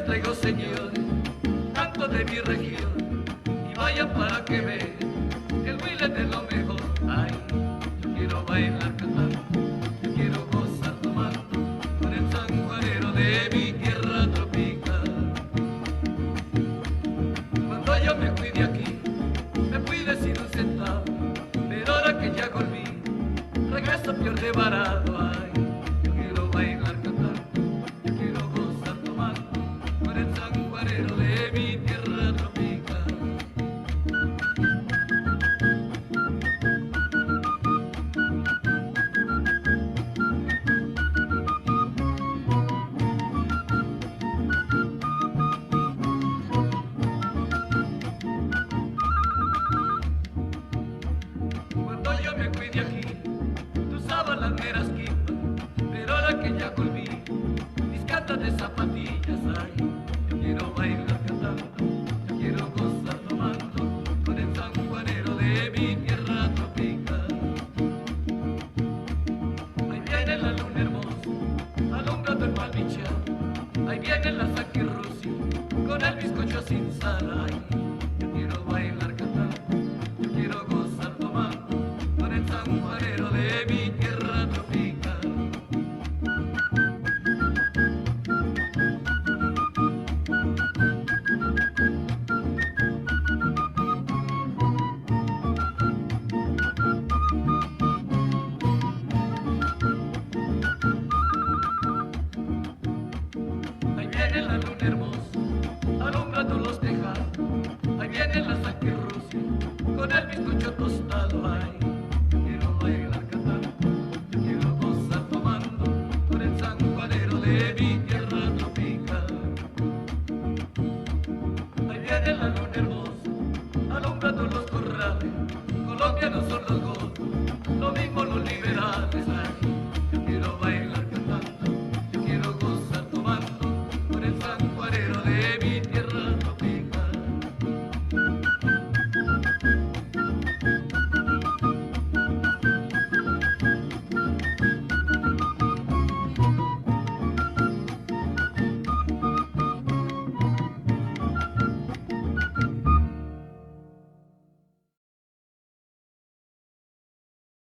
traigo señores, tanto de mi región, y vayan para que vean, el huile de lo mejor. Ay, yo quiero bailar cantando, yo quiero gozar tomando, con el sanjuanero de mi tierra tropical. Cuando yo me fui de aquí, me fui de sin un centavo, pero ahora que ya volví, regreso peor de barato. Ay, de zapatillas hay. Yo quiero bailar cantando, yo quiero gozar tomando, con el sanjuanero de mi tierra tropical. Ahí viene la luna hermosa, alumbrando el palmichal, ahí viene la saquirrucia, con el bizcocho sin sal. Ay, viene la luna hermosa, alumbrando los tejados. Ahí viene la sangre rusa, con el bizcocho tostado. Ay, quiero bailar cantando, yo quiero gozar tomando, por el sanjuanero de mi tierra tropical. Ahí viene la luna hermosa, alumbrando los corrales. Colombianos son los